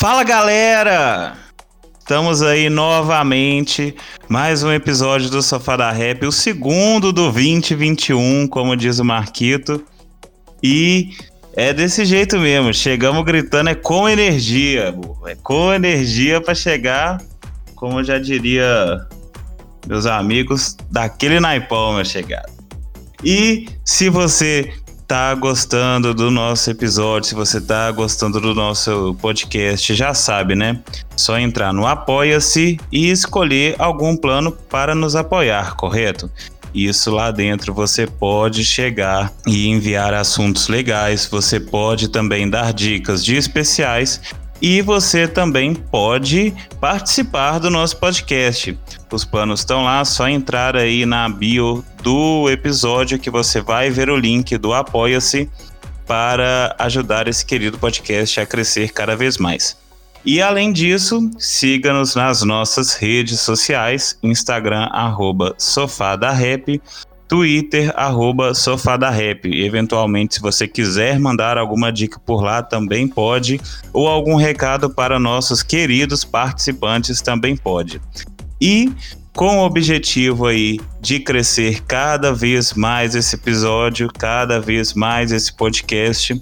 Fala galera! Estamos aí novamente, mais um episódio do Sofá da Rap, o segundo do 2021, como diz o Marquito. E é desse jeito mesmo, chegamos gritando, é com energia, é com energia para chegar, como já diria meus amigos, daquele naipão, meu chegado. E se você tá gostando do nosso episódio, se você tá gostando do nosso podcast, já sabe, né? Só entrar no Apoia-se e escolher algum plano para nos apoiar, correto? Isso lá dentro você pode chegar e enviar assuntos legais, você pode também dar dicas de especiais e você também pode participar do nosso podcast. Os planos estão lá, só entrar aí na bio do episódio que você vai ver o link do Apoia-se para ajudar esse querido podcast a crescer cada vez mais. E além disso, siga-nos nas nossas redes sociais, Instagram, arroba Rap, Twitter, arroba Rap. Eventualmente, se você quiser mandar alguma dica por lá, também pode, ou algum recado para nossos queridos participantes, também pode. E com o objetivo aí de crescer cada vez mais esse episódio, cada vez mais esse podcast,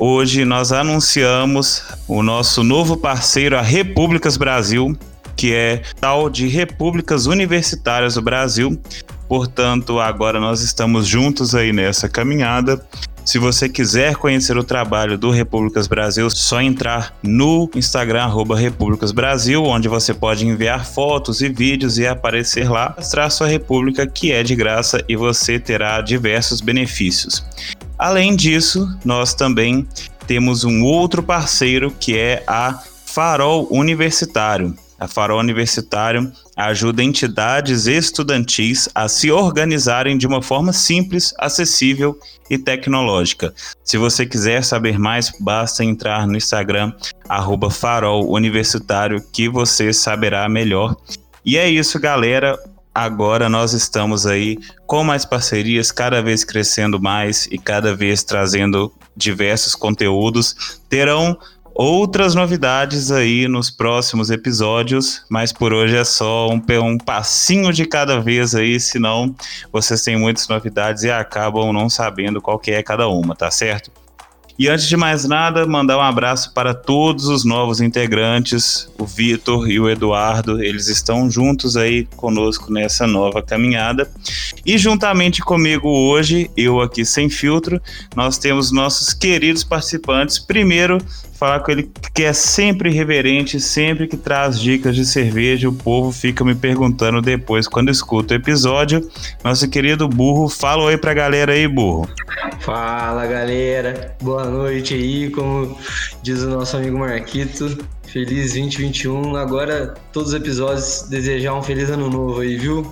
hoje nós anunciamos o nosso novo parceiro, a Repúblicas Brasil, que é tal de Repúblicas Universitárias do Brasil, Portanto, agora nós estamos juntos aí nessa caminhada. Se você quiser conhecer o trabalho do Repúblicas Brasil, só entrar no Instagram Repúblicas Brasil, onde você pode enviar fotos e vídeos e aparecer lá, mostrar sua república que é de graça e você terá diversos benefícios. Além disso, nós também temos um outro parceiro que é a Farol Universitário. A Farol Universitário ajuda entidades estudantis a se organizarem de uma forma simples, acessível e tecnológica. Se você quiser saber mais, basta entrar no Instagram Farol Universitário que você saberá melhor. E é isso, galera. Agora nós estamos aí com mais parcerias, cada vez crescendo mais e cada vez trazendo diversos conteúdos. Terão outras novidades aí nos próximos episódios, mas por hoje é só um, um passinho de cada vez aí, senão vocês têm muitas novidades e acabam não sabendo qual que é cada uma, tá certo? E antes de mais nada, mandar um abraço para todos os novos integrantes, o Vitor e o Eduardo, eles estão juntos aí conosco nessa nova caminhada. E juntamente comigo hoje, eu aqui sem filtro, nós temos nossos queridos participantes. Primeiro, falar com ele que é sempre reverente, sempre que traz dicas de cerveja, o povo fica me perguntando depois quando escuta o episódio. Nosso querido Burro, fala oi pra galera aí, Burro. Fala galera, boa noite aí, como diz o nosso amigo Marquito. Feliz 2021. Agora, todos os episódios, desejar um feliz ano novo aí, viu?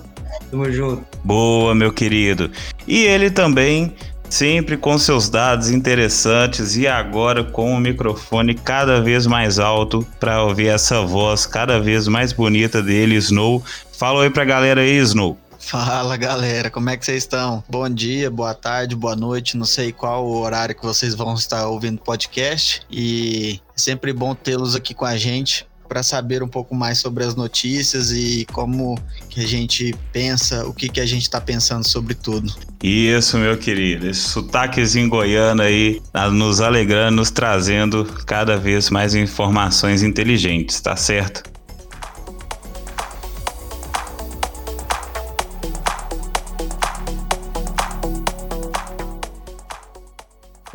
Tamo junto. Boa, meu querido. E ele também sempre com seus dados interessantes e agora com o microfone cada vez mais alto para ouvir essa voz cada vez mais bonita dele, Snow. Fala aí pra galera aí, Snow. Fala galera, como é que vocês estão? Bom dia, boa tarde, boa noite, não sei qual o horário que vocês vão estar ouvindo o podcast e é sempre bom tê-los aqui com a gente para saber um pouco mais sobre as notícias e como que a gente pensa, o que, que a gente está pensando sobre tudo. Isso, meu querido. Esse sotaquezinho goiano aí, tá nos alegrando, nos trazendo cada vez mais informações inteligentes, tá certo?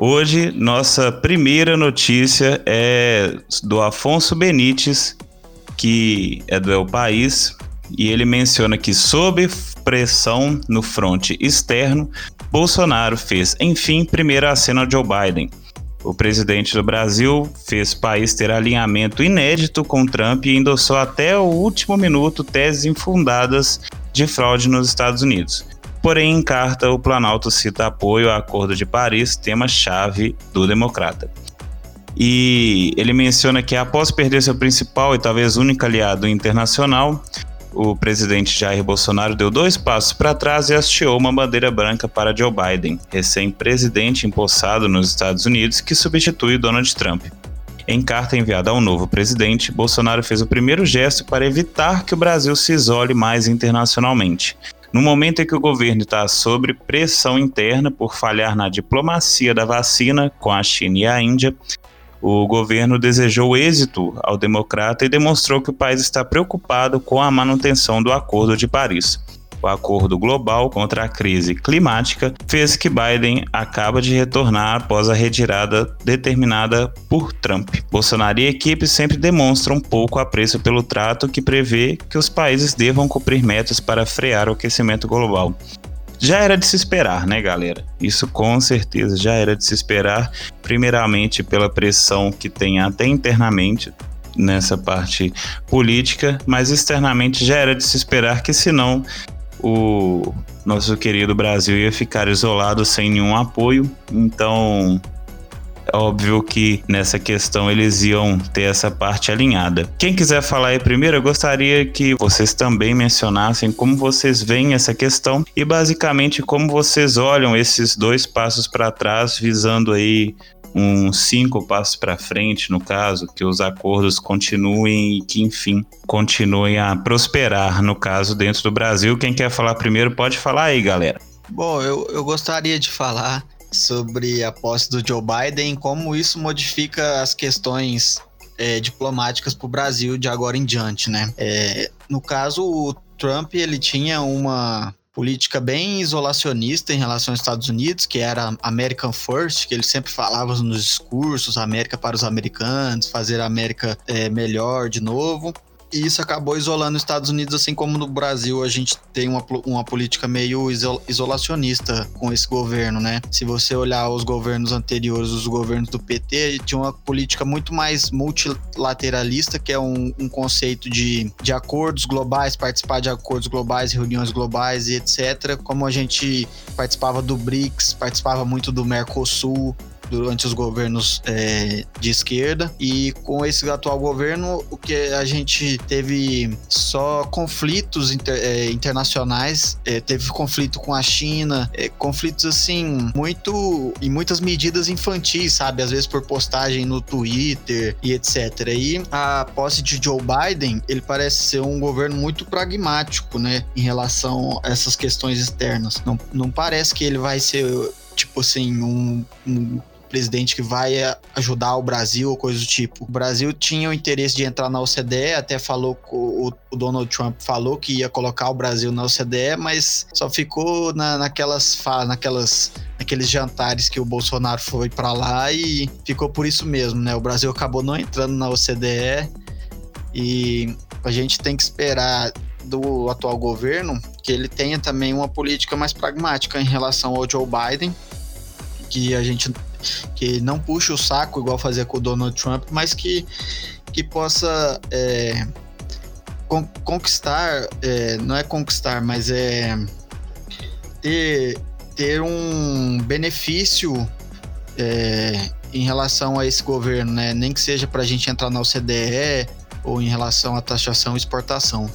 Hoje, nossa primeira notícia é do Afonso Benites, que é do El País, e ele menciona que, sob pressão no fronte externo, Bolsonaro fez, enfim, primeira acena de Joe Biden. O presidente do Brasil fez país ter alinhamento inédito com Trump e endossou até o último minuto teses infundadas de fraude nos Estados Unidos. Porém, em carta, o Planalto cita apoio ao Acordo de Paris, tema-chave do democrata. E ele menciona que, após perder seu principal e talvez único aliado internacional, o presidente Jair Bolsonaro deu dois passos para trás e hasteou uma bandeira branca para Joe Biden, recém-presidente empossado nos Estados Unidos, que substitui Donald Trump. Em carta enviada ao novo presidente, Bolsonaro fez o primeiro gesto para evitar que o Brasil se isole mais internacionalmente. No momento em que o governo está sob pressão interna por falhar na diplomacia da vacina com a China e a Índia, o governo desejou êxito ao democrata e demonstrou que o país está preocupado com a manutenção do Acordo de Paris. O acordo global contra a crise climática fez que Biden acaba de retornar após a retirada determinada por Trump. Bolsonaro e equipe sempre demonstram pouco apreço pelo trato que prevê que os países devam cumprir metas para frear o aquecimento global. Já era de se esperar, né, galera? Isso com certeza já era de se esperar, primeiramente pela pressão que tem até internamente nessa parte política, mas externamente já era de se esperar que senão o nosso querido Brasil ia ficar isolado sem nenhum apoio. Então, é óbvio que nessa questão eles iam ter essa parte alinhada. Quem quiser falar aí primeiro, eu gostaria que vocês também mencionassem como vocês veem essa questão e basicamente como vocês olham esses dois passos para trás, visando aí uns cinco passos para frente, no caso, que os acordos continuem e que, enfim, continuem a prosperar, no caso, dentro do Brasil. Quem quer falar primeiro, pode falar aí, galera. Bom, eu, eu gostaria de falar sobre a posse do Joe Biden, como isso modifica as questões é, diplomáticas para o Brasil de agora em diante, né? É, no caso, o Trump ele tinha uma política bem isolacionista em relação aos Estados Unidos, que era American First, que ele sempre falava nos discursos, América para os americanos, fazer a América é, melhor de novo. E isso acabou isolando os Estados Unidos, assim como no Brasil a gente tem uma, uma política meio isolacionista com esse governo, né? Se você olhar os governos anteriores, os governos do PT, tinha uma política muito mais multilateralista, que é um, um conceito de, de acordos globais, participar de acordos globais, reuniões globais e etc. Como a gente participava do BRICS, participava muito do Mercosul, durante os governos é, de esquerda. E com esse atual governo o que a gente teve só conflitos inter, é, internacionais é, teve conflito com a China é, conflitos assim muito em muitas medidas infantis sabe? Às vezes por postagem no Twitter e etc e a posse de Joe Biden ele parece ser um governo muito pragmático né em relação a essas questões externas. Não, não parece que ele vai ser tipo assim, um, um presidente que vai ajudar o Brasil ou coisa do tipo. O Brasil tinha o interesse de entrar na OCDE, até falou o, Donald Trump falou que ia colocar o Brasil na OCDE, mas só ficou na, naquelas naquelas naqueles jantares que o Bolsonaro foi para lá e ficou por isso mesmo, né? O Brasil acabou não entrando na OCDE e a gente tem que esperar do atual governo que ele tenha também uma política mais pragmática em relação ao Joe Biden, que a gente que não puxe o saco igual fazia com o Donald Trump, mas que, que possa é, con conquistar, é, não é conquistar, mas é ter, ter um benefício é, em relação a esse governo, né? Nem que seja para a gente entrar na OCDE ou em relação à taxação e exportação.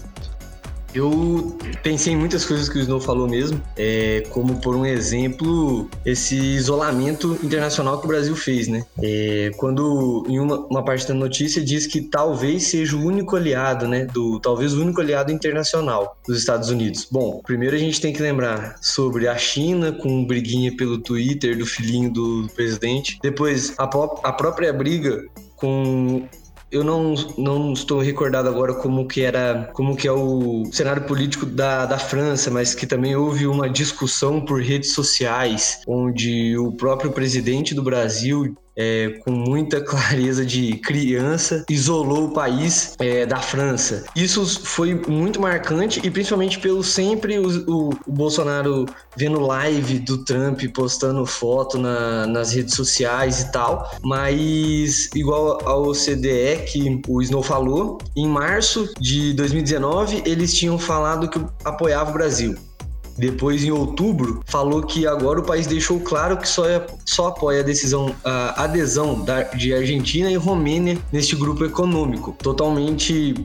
Eu pensei em muitas coisas que o Snow falou mesmo, é, como por um exemplo, esse isolamento internacional que o Brasil fez, né? É, quando em uma, uma, parte da notícia diz que talvez seja o único aliado, né? Do, talvez o único aliado internacional dos Estados Unidos. Bom, primeiro a gente tem que lembrar sobre a China com briguinha pelo Twitter do filhinho do presidente. Depois, a, a própria briga com eu não, não estou recordado agora como que era, como que é o cenário político da, da França, mas que também houve uma discussão por redes sociais, onde o próprio presidente do Brasil é, com muita clareza de criança, isolou o país é, da França. Isso foi muito marcante e principalmente pelo sempre o, o, o Bolsonaro vendo live do Trump postando foto na, nas redes sociais e tal. Mas, igual ao CDE que o Snow falou, em março de 2019 eles tinham falado que apoiava o Brasil. Depois, em outubro, falou que agora o país deixou claro que só, é, só apoia a decisão, a adesão da, de Argentina e Romênia neste grupo econômico. Totalmente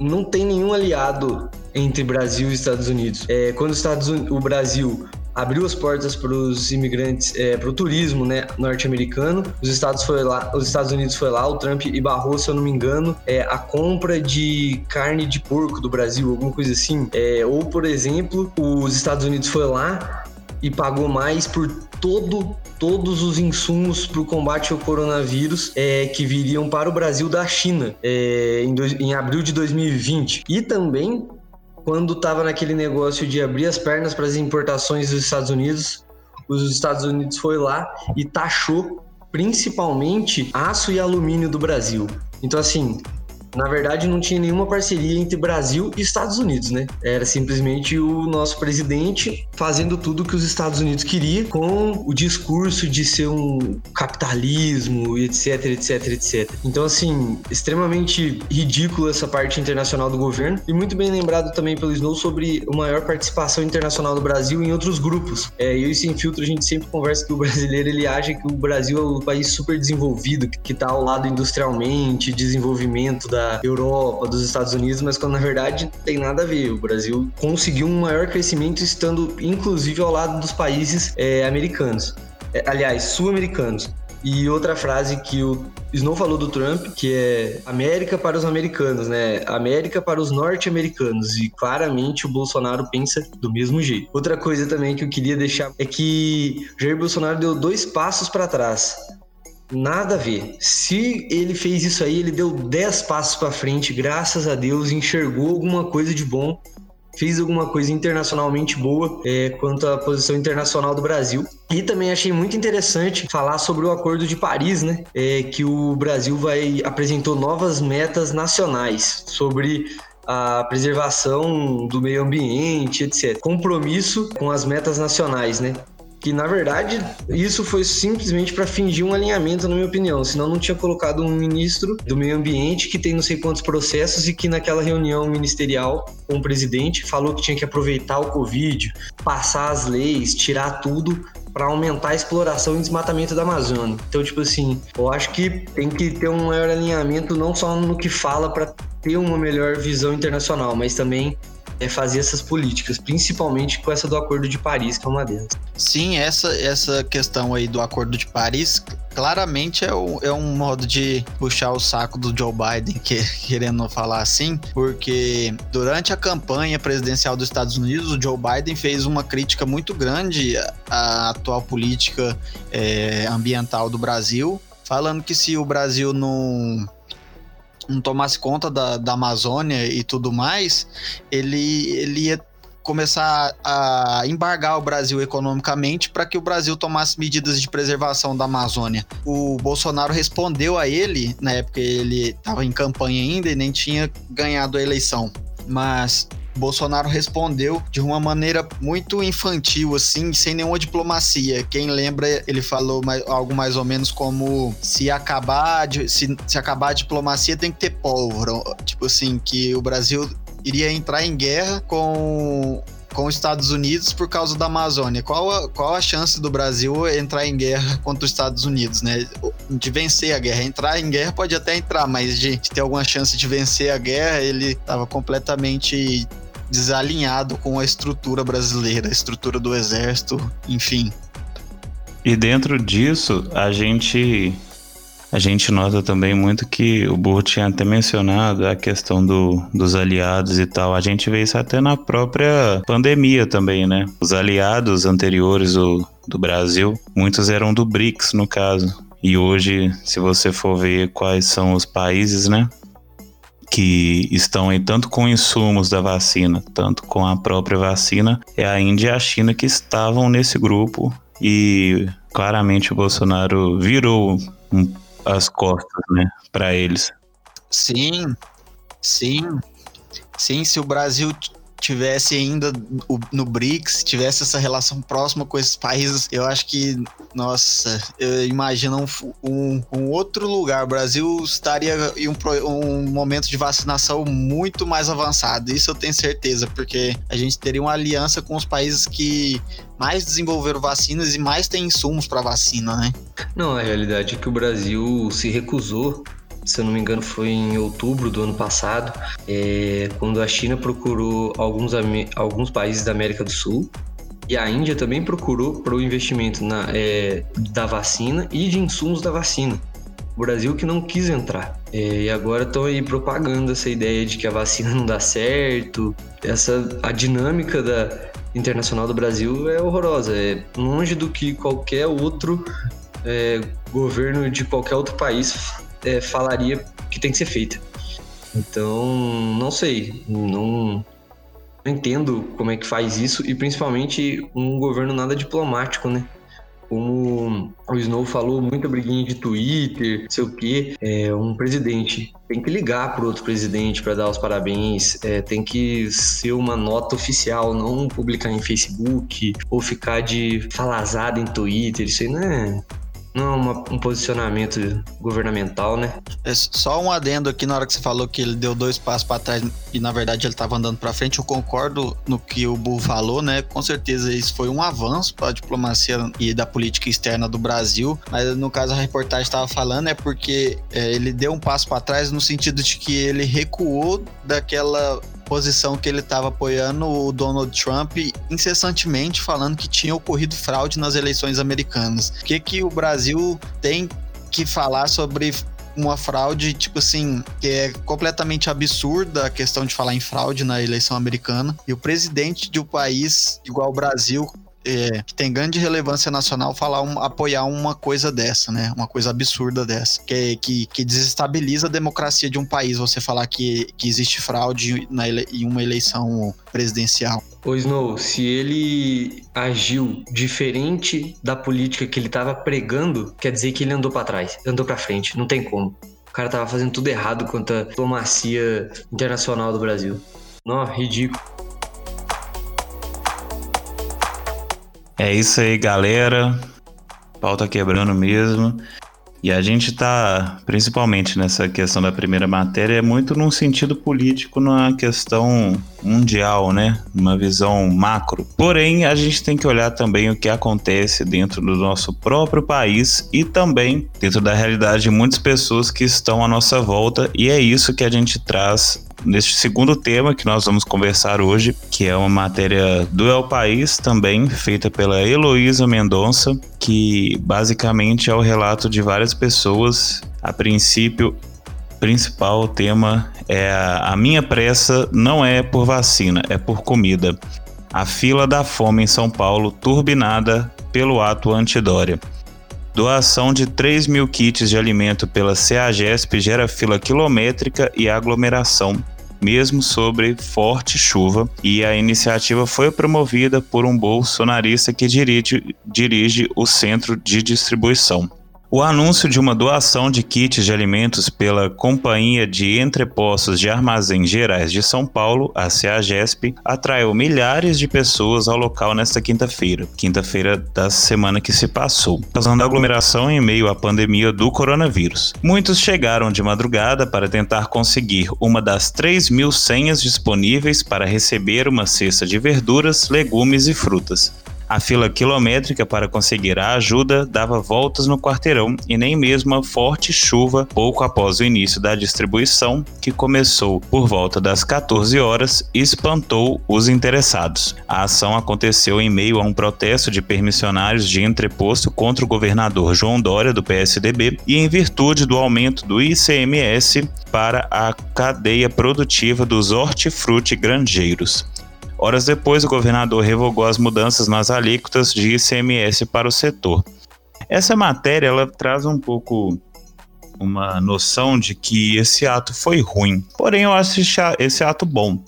não tem nenhum aliado entre Brasil e Estados Unidos. É, quando Estados Unidos, o Brasil abriu as portas para os imigrantes, é, para o turismo né, norte-americano. Os Estados, foi lá, os Estados Unidos foi lá, o Trump e barrou, se eu não me engano, é, a compra de carne de porco do Brasil, alguma coisa assim. É, ou, por exemplo, os Estados Unidos foi lá e pagou mais por todo todos os insumos para o combate ao coronavírus é, que viriam para o Brasil da China é, em, em abril de 2020. E também quando estava naquele negócio de abrir as pernas para as importações dos Estados Unidos, os Estados Unidos foi lá e taxou principalmente aço e alumínio do Brasil. Então, assim, na verdade, não tinha nenhuma parceria entre Brasil e Estados Unidos, né? Era simplesmente o nosso presidente fazendo tudo que os Estados Unidos queria com o discurso de ser um capitalismo, etc, etc, etc. Então, assim, extremamente ridículo essa parte internacional do governo e muito bem lembrado também pelo Snow sobre a maior participação internacional do Brasil em outros grupos. É, eu e Sem Filtro, a gente sempre conversa que o brasileiro, ele acha que o Brasil é um país super desenvolvido, que está ao lado industrialmente, desenvolvimento da Europa, dos Estados Unidos, mas quando na verdade tem nada a ver. O Brasil conseguiu um maior crescimento estando inclusive ao lado dos países é, americanos. É, aliás, sul-americanos. E outra frase que o Snow falou do Trump, que é América para os americanos, né? América para os norte-americanos. E claramente o Bolsonaro pensa do mesmo jeito. Outra coisa também que eu queria deixar é que Jair Bolsonaro deu dois passos para trás. Nada a ver. Se ele fez isso aí, ele deu 10 passos para frente, graças a Deus, enxergou alguma coisa de bom, fez alguma coisa internacionalmente boa é, quanto à posição internacional do Brasil. E também achei muito interessante falar sobre o Acordo de Paris, né? É, que o Brasil vai apresentou novas metas nacionais sobre a preservação do meio ambiente, etc. Compromisso com as metas nacionais, né? Que na verdade isso foi simplesmente para fingir um alinhamento, na minha opinião. Senão não tinha colocado um ministro do meio ambiente que tem não sei quantos processos e que naquela reunião ministerial com o presidente falou que tinha que aproveitar o Covid, passar as leis, tirar tudo para aumentar a exploração e desmatamento da Amazônia. Então, tipo assim, eu acho que tem que ter um maior alinhamento não só no que fala para ter uma melhor visão internacional, mas também é fazer essas políticas, principalmente com essa do Acordo de Paris, que é uma delas. Sim, essa, essa questão aí do Acordo de Paris claramente é, o, é um modo de puxar o saco do Joe Biden, que, querendo falar assim, porque durante a campanha presidencial dos Estados Unidos, o Joe Biden fez uma crítica muito grande à atual política é, ambiental do Brasil, falando que se o Brasil não não tomasse conta da, da Amazônia e tudo mais, ele, ele ia começar a embargar o Brasil economicamente para que o Brasil tomasse medidas de preservação da Amazônia. O Bolsonaro respondeu a ele, na época ele estava em campanha ainda e nem tinha ganhado a eleição. Mas Bolsonaro respondeu de uma maneira muito infantil, assim, sem nenhuma diplomacia. Quem lembra, ele falou mais, algo mais ou menos como se acabar, de, se, se acabar a diplomacia tem que ter pólvora. Tipo assim, que o Brasil iria entrar em guerra com com os Estados Unidos por causa da Amazônia. Qual a, qual a chance do Brasil entrar em guerra contra os Estados Unidos, né? De vencer a guerra. Entrar em guerra pode até entrar, mas de, de ter alguma chance de vencer a guerra, ele estava completamente desalinhado com a estrutura brasileira, a estrutura do exército, enfim. E dentro disso, a gente a gente nota também muito que o Burro tinha até mencionado a questão do, dos aliados e tal. A gente vê isso até na própria pandemia também, né? Os aliados anteriores do, do Brasil, muitos eram do BRICS, no caso. E hoje, se você for ver quais são os países, né? Que estão aí tanto com insumos da vacina, tanto com a própria vacina, é a Índia e a China que estavam nesse grupo e claramente o Bolsonaro virou as costas, né, para eles. Sim, sim, sim. Se o Brasil tivesse ainda no BRICS, tivesse essa relação próxima com esses países, eu acho que, nossa, eu imagino um, um, um outro lugar. O Brasil estaria em um, um, momento de vacinação muito mais avançado. Isso eu tenho certeza, porque a gente teria uma aliança com os países que mais desenvolveram vacinas e mais têm insumos para vacina, né? Não, a realidade é que o Brasil se recusou se eu não me engano, foi em outubro do ano passado, é, quando a China procurou alguns, alguns países da América do Sul E a Índia também procurou para o investimento na, é, da vacina e de insumos da vacina. O Brasil que não quis entrar. É, e agora estão aí propagando essa ideia de que a vacina não dá certo. Essa, a dinâmica da internacional do Brasil é horrorosa. É longe do que qualquer outro é, governo de qualquer outro país é, falaria que tem que ser feita. Então, não sei, não, não entendo como é que faz isso e principalmente um governo nada diplomático, né? Como o Snow falou, muita briguinha de Twitter, não sei o quê. É, um presidente tem que ligar para outro presidente para dar os parabéns, é, tem que ser uma nota oficial, não publicar em Facebook ou ficar de falazada em Twitter. Isso aí não é, não uma, um posicionamento governamental, né? É só um adendo aqui na hora que você falou que ele deu dois passos para trás e na verdade ele estava andando para frente. Eu concordo no que o Bu falou, né? Com certeza isso foi um avanço para a diplomacia e da política externa do Brasil. Mas no caso a reportagem estava falando é porque é, ele deu um passo para trás no sentido de que ele recuou daquela posição que ele estava apoiando o Donald Trump incessantemente falando que tinha ocorrido fraude nas eleições americanas. O que que o Brasil tem que falar sobre uma fraude, tipo assim, que é completamente absurda a questão de falar em fraude na eleição americana. E o presidente de um país igual o Brasil, é, que tem grande relevância nacional falar um, apoiar uma coisa dessa, né? Uma coisa absurda dessa. Que, que, que desestabiliza a democracia de um país você falar que, que existe fraude na ele, em uma eleição presidencial. O Snow, se ele agiu diferente da política que ele estava pregando, quer dizer que ele andou para trás, andou para frente, não tem como. O cara tava fazendo tudo errado quanto à diplomacia internacional do Brasil. Não, ridículo. É isso aí, galera. Pau tá quebrando mesmo. E a gente tá, principalmente nessa questão da primeira matéria, é muito num sentido político, numa questão mundial, né? Uma visão macro. Porém, a gente tem que olhar também o que acontece dentro do nosso próprio país e também dentro da realidade de muitas pessoas que estão à nossa volta, e é isso que a gente traz neste segundo tema que nós vamos conversar hoje, que é uma matéria do El País, também feita pela Heloísa Mendonça, que basicamente é o relato de várias pessoas. A princípio, principal tema é a, a minha pressa não é por vacina, é por comida. A fila da fome em São Paulo turbinada pelo ato antidória. Doação de 3 mil kits de alimento pela CEAGESP gera fila quilométrica e aglomeração mesmo sobre forte chuva, e a iniciativa foi promovida por um bolsonarista que dirige, dirige o centro de distribuição. O anúncio de uma doação de kits de alimentos pela Companhia de Entrepostos de Armazém Gerais de São Paulo, a CEAGESP, atraiu milhares de pessoas ao local nesta quinta-feira, quinta-feira da semana que se passou, causando aglomeração em meio à pandemia do coronavírus. Muitos chegaram de madrugada para tentar conseguir uma das 3 mil senhas disponíveis para receber uma cesta de verduras, legumes e frutas. A fila quilométrica para conseguir a ajuda dava voltas no quarteirão e nem mesmo a forte chuva pouco após o início da distribuição, que começou por volta das 14 horas, espantou os interessados. A ação aconteceu em meio a um protesto de permissionários de entreposto contra o governador João Dória do PSDB e em virtude do aumento do ICMS para a cadeia produtiva dos hortifruti grangeiros. Horas depois, o governador revogou as mudanças nas alíquotas de ICMS para o setor. Essa matéria ela traz um pouco uma noção de que esse ato foi ruim. Porém, eu acho esse ato bom,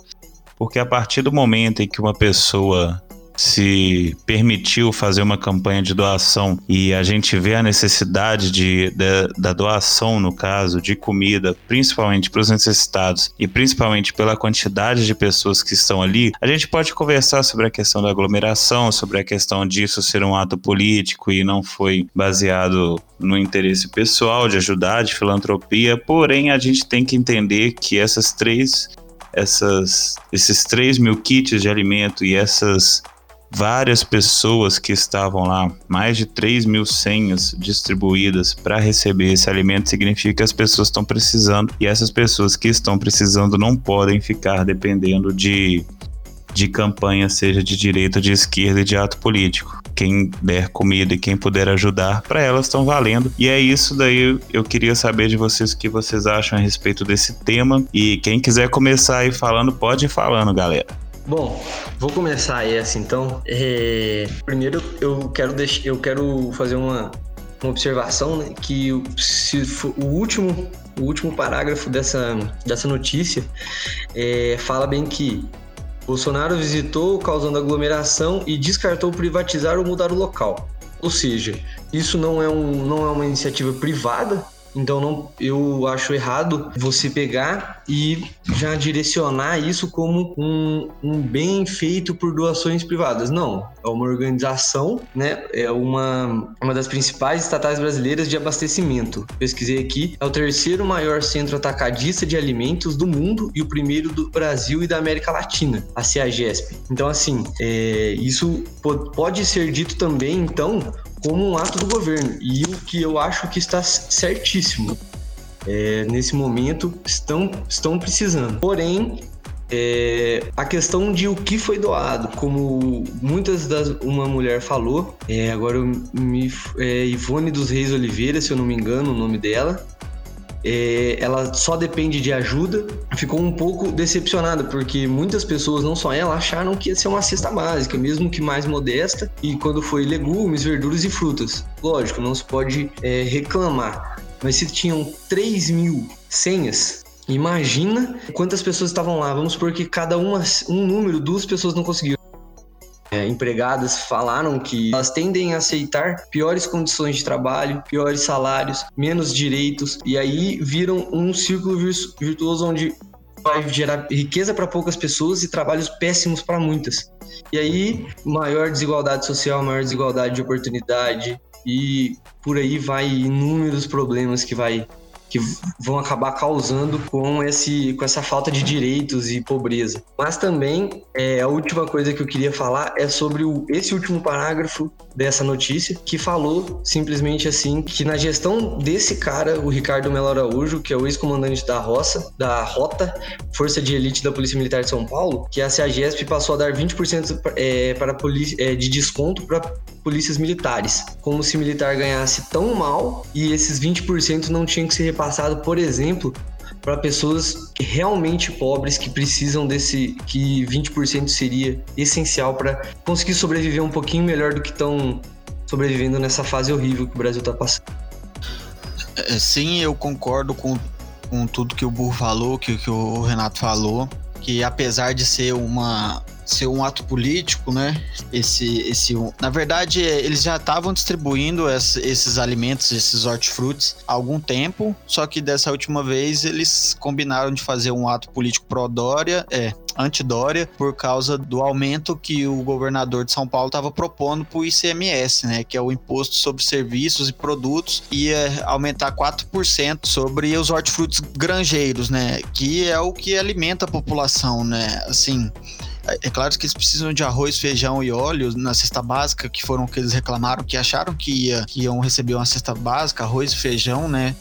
porque a partir do momento em que uma pessoa se permitiu fazer uma campanha de doação e a gente vê a necessidade de, de da doação, no caso, de comida, principalmente para os necessitados e principalmente pela quantidade de pessoas que estão ali, a gente pode conversar sobre a questão da aglomeração, sobre a questão disso ser um ato político e não foi baseado no interesse pessoal de ajudar, de filantropia, porém a gente tem que entender que essas três essas, esses 3 mil kits de alimento e essas várias pessoas que estavam lá, mais de 3 mil senhas distribuídas para receber esse alimento, significa que as pessoas estão precisando e essas pessoas que estão precisando não podem ficar dependendo de de campanha, seja de direita, de esquerda e de ato político. Quem der comida e quem puder ajudar, para elas estão valendo. E é isso daí. Eu queria saber de vocês o que vocês acham a respeito desse tema. E quem quiser começar aí falando, pode ir falando, galera. Bom, vou começar assim, então. É... Primeiro eu quero deixar, eu quero fazer uma, uma observação né, que se o último o último parágrafo dessa, dessa notícia é, fala bem que Bolsonaro visitou causando aglomeração e descartou privatizar ou mudar o local. Ou seja, isso não é, um, não é uma iniciativa privada, então não, eu acho errado você pegar e já direcionar isso como um, um bem feito por doações privadas. Não, é uma organização, né? É uma, uma das principais estatais brasileiras de abastecimento. Pesquisei aqui, é o terceiro maior centro atacadista de alimentos do mundo e o primeiro do Brasil e da América Latina, a CEAGESP. Então, assim, é, isso pode ser dito também, então, como um ato do governo. E o que eu acho que está certíssimo. É, nesse momento estão, estão precisando. Porém, é, a questão de o que foi doado, como muitas das uma mulher falou, é, agora eu me, é, Ivone dos Reis Oliveira, se eu não me engano, o nome dela, é, ela só depende de ajuda, ficou um pouco decepcionada, porque muitas pessoas, não só ela, acharam que ia ser uma cesta básica, mesmo que mais modesta, e quando foi legumes, verduras e frutas. Lógico, não se pode é, reclamar, mas se tinham 3 mil senhas, Imagina quantas pessoas estavam lá. Vamos supor que cada uma, um número, duas pessoas não conseguiram é, empregadas falaram que elas tendem a aceitar piores condições de trabalho, piores salários, menos direitos, e aí viram um círculo virtuoso onde vai gerar riqueza para poucas pessoas e trabalhos péssimos para muitas. E aí, maior desigualdade social, maior desigualdade de oportunidade, e por aí vai inúmeros problemas que vai que vão acabar causando com, esse, com essa falta de direitos e pobreza. Mas também é, a última coisa que eu queria falar é sobre o, esse último parágrafo dessa notícia, que falou simplesmente assim que na gestão desse cara, o Ricardo Melo Araújo, que é o ex-comandante da Roça, da Rota, Força de Elite da Polícia Militar de São Paulo, que a CEAGESP passou a dar 20% é, para é, de desconto para polícias militares. Como se militar ganhasse tão mal e esses 20% não tinham que ser repassados, por exemplo, para pessoas realmente pobres que precisam desse que 20% seria essencial para conseguir sobreviver um pouquinho melhor do que estão sobrevivendo nessa fase horrível que o Brasil está passando. É, sim, eu concordo com, com tudo que o Burro falou, que, que o Renato falou, que apesar de ser uma ser um ato político, né? Esse, esse, na verdade, eles já estavam distribuindo esses alimentos, esses hortifrutis há algum tempo, só que dessa última vez eles combinaram de fazer um ato político pró-Dória, é, anti-Dória, por causa do aumento que o governador de São Paulo estava propondo para o ICMS, né? Que é o Imposto sobre Serviços e Produtos, ia aumentar 4% sobre os hortifrutis granjeiros, né? Que é o que alimenta a população, né? Assim, é claro que eles precisam de arroz, feijão e óleo na cesta básica, que foram o que eles reclamaram, que acharam que, ia, que iam receber uma cesta básica, arroz e feijão, né?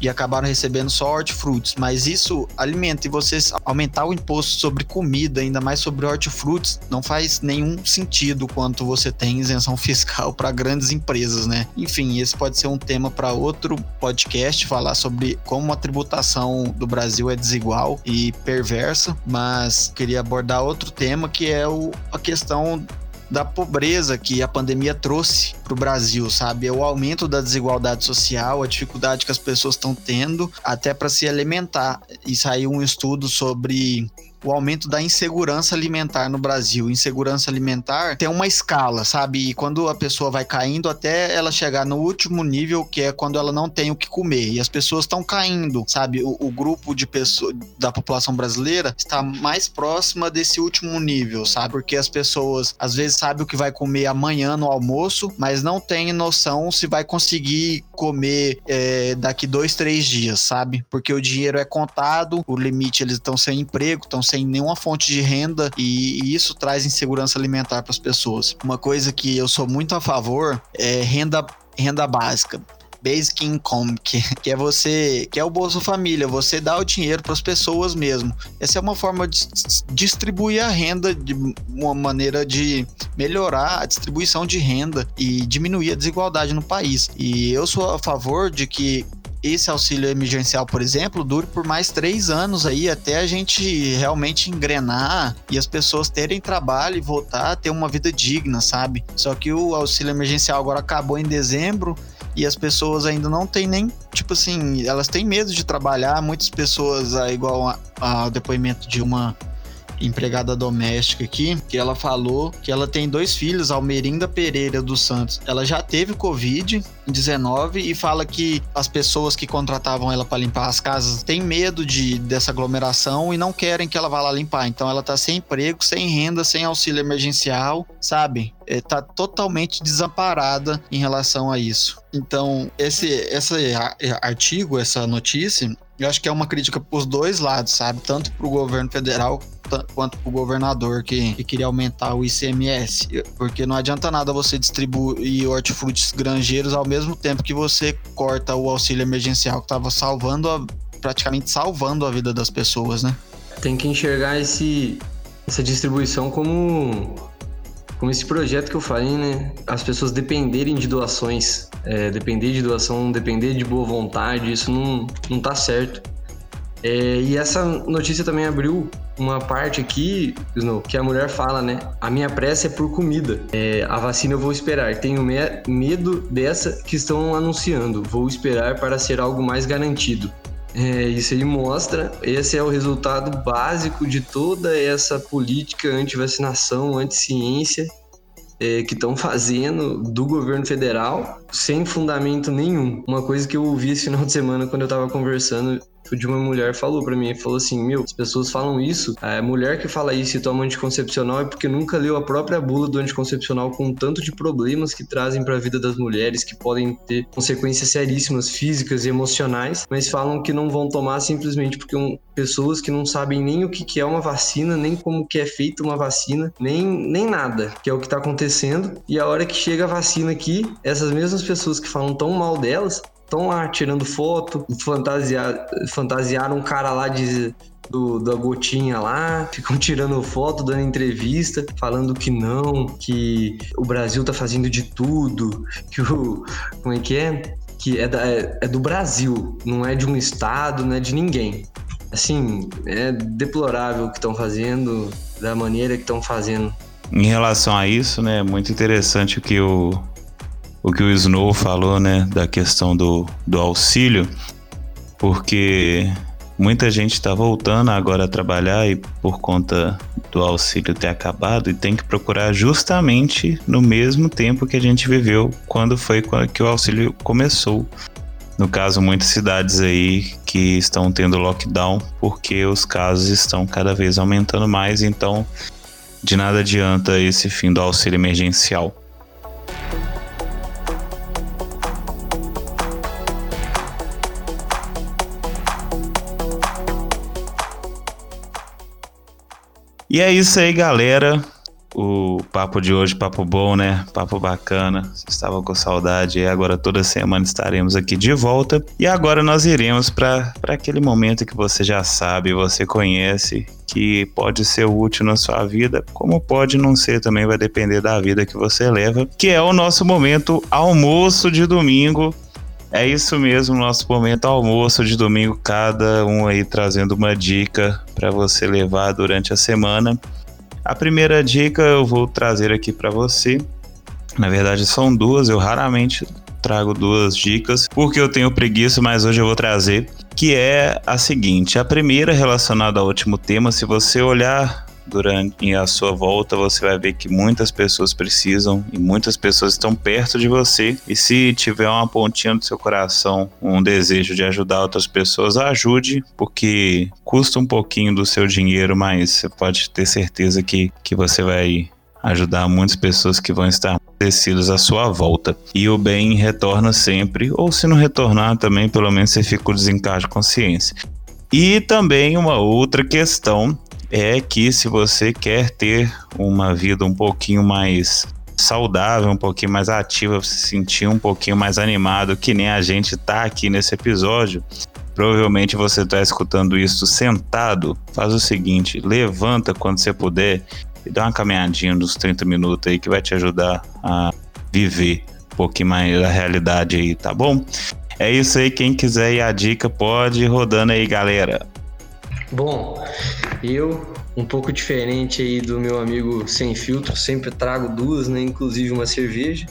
E acabaram recebendo só hortifrutis. Mas isso alimenta e vocês aumentar o imposto sobre comida, ainda mais sobre hortifrutis, não faz nenhum sentido quanto você tem isenção fiscal para grandes empresas, né? Enfim, esse pode ser um tema para outro podcast, falar sobre como a tributação do Brasil é desigual e perversa, mas queria abordar outro tema que é o, a questão da pobreza que a pandemia trouxe para o Brasil, sabe? É o aumento da desigualdade social, a dificuldade que as pessoas estão tendo até para se alimentar. E saiu um estudo sobre o aumento da insegurança alimentar no Brasil. Insegurança alimentar tem uma escala, sabe? E quando a pessoa vai caindo até ela chegar no último nível, que é quando ela não tem o que comer. E as pessoas estão caindo, sabe? O, o grupo de pessoas da população brasileira está mais próxima desse último nível, sabe? Porque as pessoas às vezes sabem o que vai comer amanhã no almoço, mas não tem noção se vai conseguir comer é, daqui dois, três dias, sabe? Porque o dinheiro é contado, o limite eles estão sem emprego, estão sem nenhuma fonte de renda e, isso traz insegurança alimentar para as pessoas. Uma coisa que eu sou muito a favor é renda, renda básica Basic Income, que, que é você, que é o Bolsa Família, você dá o dinheiro para as pessoas mesmo. Essa é uma forma de distribuir a renda de uma maneira de melhorar a distribuição de renda e diminuir a desigualdade no país. E eu sou a favor de que esse auxílio emergencial, por exemplo, dure por mais três anos aí, até a gente realmente engrenar e as pessoas terem trabalho e voltar a ter uma vida digna, sabe? Só que o auxílio emergencial agora acabou em dezembro e as pessoas ainda não têm nem, tipo assim, elas têm medo de trabalhar. Muitas pessoas, é igual ao depoimento de uma empregada doméstica aqui, que ela falou que ela tem dois filhos, Almerinda Pereira dos Santos. Ela já teve Covid-19 e fala que as pessoas que contratavam ela para limpar as casas têm medo de, dessa aglomeração e não querem que ela vá lá limpar. Então ela tá sem emprego, sem renda, sem auxílio emergencial, sabe? É, tá totalmente desamparada em relação a isso. Então, esse, esse artigo, essa notícia, eu acho que é uma crítica para os dois lados, sabe? Tanto para o governo federal quanto para o governador que, que, queria aumentar o ICMS. Porque não adianta nada você distribuir hortifrutis granjeiros ao mesmo tempo que você corta o auxílio emergencial, que estava salvando, a, praticamente salvando a vida das pessoas, né? Tem que enxergar esse, essa distribuição como como esse projeto que eu falei, né? As pessoas dependerem de doações, é, depender de doação, depender de boa vontade, isso não, não tá certo. É, e essa notícia também abriu uma parte aqui, que a mulher fala, né? A minha pressa é por comida. É, a vacina eu vou esperar. Tenho me medo dessa que estão anunciando. Vou esperar para ser algo mais garantido. É, isso aí mostra, esse é o resultado básico de toda essa política anti-vacinação, anti-ciência é, que estão fazendo do governo federal sem fundamento nenhum. Uma coisa que eu ouvi esse final de semana quando eu estava conversando de uma mulher falou para mim, falou assim, meu, as pessoas falam isso, a mulher que fala isso e toma anticoncepcional é porque nunca leu a própria bula do anticoncepcional com tanto de problemas que trazem para a vida das mulheres, que podem ter consequências seríssimas físicas e emocionais, mas falam que não vão tomar simplesmente porque um, pessoas que não sabem nem o que, que é uma vacina, nem como que é feita uma vacina, nem, nem nada, que é o que está acontecendo. E a hora que chega a vacina aqui, essas mesmas pessoas que falam tão mal delas, estão lá tirando foto, fantasiar, fantasiaram um cara lá de, do, da gotinha lá, ficam tirando foto, dando entrevista, falando que não, que o Brasil tá fazendo de tudo, que o. Como é que é? Que é, da, é, é do Brasil, não é de um estado, não é de ninguém. Assim, é deplorável o que estão fazendo, da maneira que estão fazendo. Em relação a isso, né, é muito interessante o que o, o que o Snow falou, né, da questão do, do auxílio, porque muita gente está voltando agora a trabalhar e por conta do auxílio ter acabado e tem que procurar justamente no mesmo tempo que a gente viveu quando foi que o auxílio começou. No caso, muitas cidades aí que estão tendo lockdown porque os casos estão cada vez aumentando mais, então de nada adianta esse fim do auxílio emergencial. E é isso aí, galera. O papo de hoje, papo bom, né? Papo bacana. Vocês estavam com saudade e agora toda semana estaremos aqui de volta. E agora nós iremos para aquele momento que você já sabe, você conhece, que pode ser útil na sua vida, como pode não ser também, vai depender da vida que você leva, que é o nosso momento almoço de domingo. É isso mesmo, nosso momento almoço de domingo, cada um aí trazendo uma dica para você levar durante a semana. A primeira dica eu vou trazer aqui para você. Na verdade, são duas, eu raramente trago duas dicas, porque eu tenho preguiça, mas hoje eu vou trazer, que é a seguinte: a primeira relacionada ao último tema, se você olhar durante a sua volta, você vai ver que muitas pessoas precisam e muitas pessoas estão perto de você. E se tiver uma pontinha do seu coração, um desejo de ajudar outras pessoas, ajude, porque custa um pouquinho do seu dinheiro, mas você pode ter certeza que, que você vai ajudar muitas pessoas que vão estar tecidas à sua volta. E o bem retorna sempre, ou se não retornar também, pelo menos você fica o desencargo de consciência. E também uma outra questão é que se você quer ter uma vida um pouquinho mais saudável, um pouquinho mais ativa, se sentir um pouquinho mais animado, que nem a gente tá aqui nesse episódio. Provavelmente você está escutando isso sentado. Faz o seguinte: levanta quando você puder e dá uma caminhadinha dos 30 minutos aí que vai te ajudar a viver um pouquinho mais da realidade aí, tá bom? É isso aí, quem quiser ir a dica pode ir rodando aí, galera. Bom, eu, um pouco diferente aí do meu amigo sem filtro, sempre trago duas, né? Inclusive uma cerveja.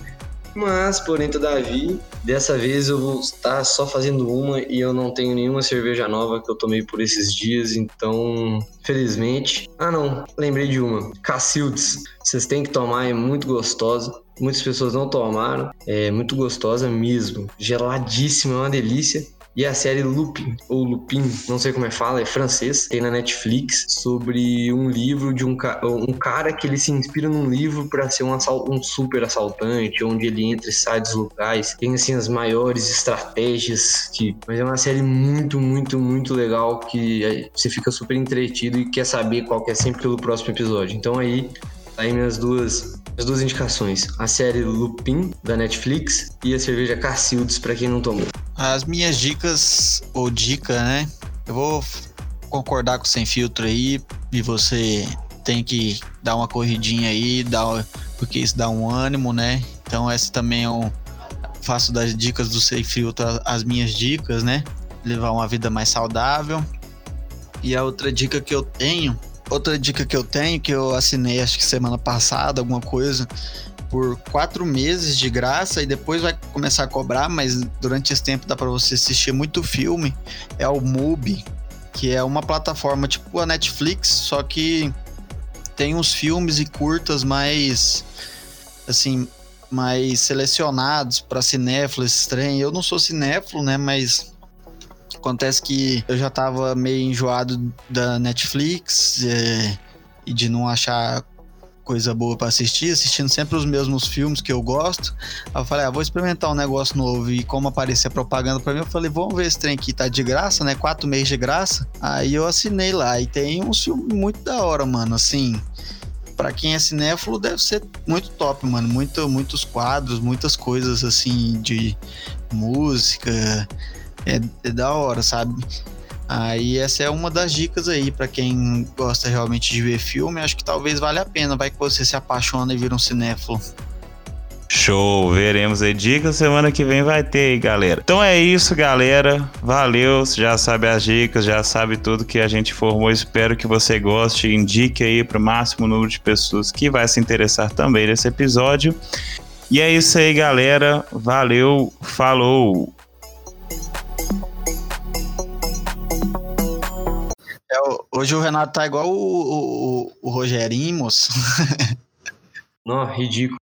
Mas, porém, todavia, dessa vez eu vou estar só fazendo uma e eu não tenho nenhuma cerveja nova que eu tomei por esses dias, então, felizmente. Ah, não, lembrei de uma. Cacildes. Vocês têm que tomar, é muito gostosa. Muitas pessoas não tomaram, é muito gostosa mesmo. Geladíssima, é uma delícia. E a série Lupin, ou Lupin, não sei como é fala, é francês, tem na Netflix, sobre um livro de um, ca um cara que ele se inspira num livro para ser um, um super assaltante, onde ele entra e sai dos locais, tem assim as maiores estratégias, que... mas é uma série muito, muito, muito legal que é, você fica super entretido e quer saber qual que é sempre pelo próximo episódio. Então aí, tá aí minhas duas as duas indicações: a série Lupin da Netflix e a cerveja Cacildes para quem não tomou. As minhas dicas, ou dica, né? Eu vou concordar com sem filtro aí e você tem que dar uma corridinha aí, dar, porque isso dá um ânimo, né? Então essa também é um faço das dicas do sem filtro as minhas dicas, né? Levar uma vida mais saudável. E a outra dica que eu tenho, outra dica que eu tenho que eu assinei acho que semana passada, alguma coisa, por quatro meses de graça e depois vai começar a cobrar, mas durante esse tempo dá para você assistir muito filme. É o Mubi, que é uma plataforma tipo a Netflix, só que tem uns filmes e curtas mais assim, mais selecionados para cinéfilos estranho. Eu não sou cinéfilo, né, mas acontece que eu já tava meio enjoado da Netflix é, e de não achar coisa boa para assistir, assistindo sempre os mesmos filmes que eu gosto. Aí eu falei, ah, vou experimentar um negócio novo. E como aparecia propaganda para mim, eu falei, vamos ver esse trem aqui, tá de graça, né? Quatro meses de graça. Aí eu assinei lá. E tem um filme muito da hora, mano. Assim, para quem é cinéfilo, deve ser muito top, mano. Muito, muitos quadros, muitas coisas assim de música. É, é da hora, sabe? Aí essa é uma das dicas aí para quem gosta realmente de ver filme, acho que talvez valha a pena, vai que você se apaixona e vira um cinéfilo. Show, veremos aí. Dicas semana que vem vai ter aí, galera. Então é isso, galera. Valeu, você já sabe as dicas, já sabe tudo que a gente formou. Espero que você goste. Indique aí para o máximo número de pessoas que vai se interessar também nesse episódio. E é isso aí, galera. Valeu, falou. Hoje o Renato tá igual o, o, o Rogerinho, moço. Não, ridículo.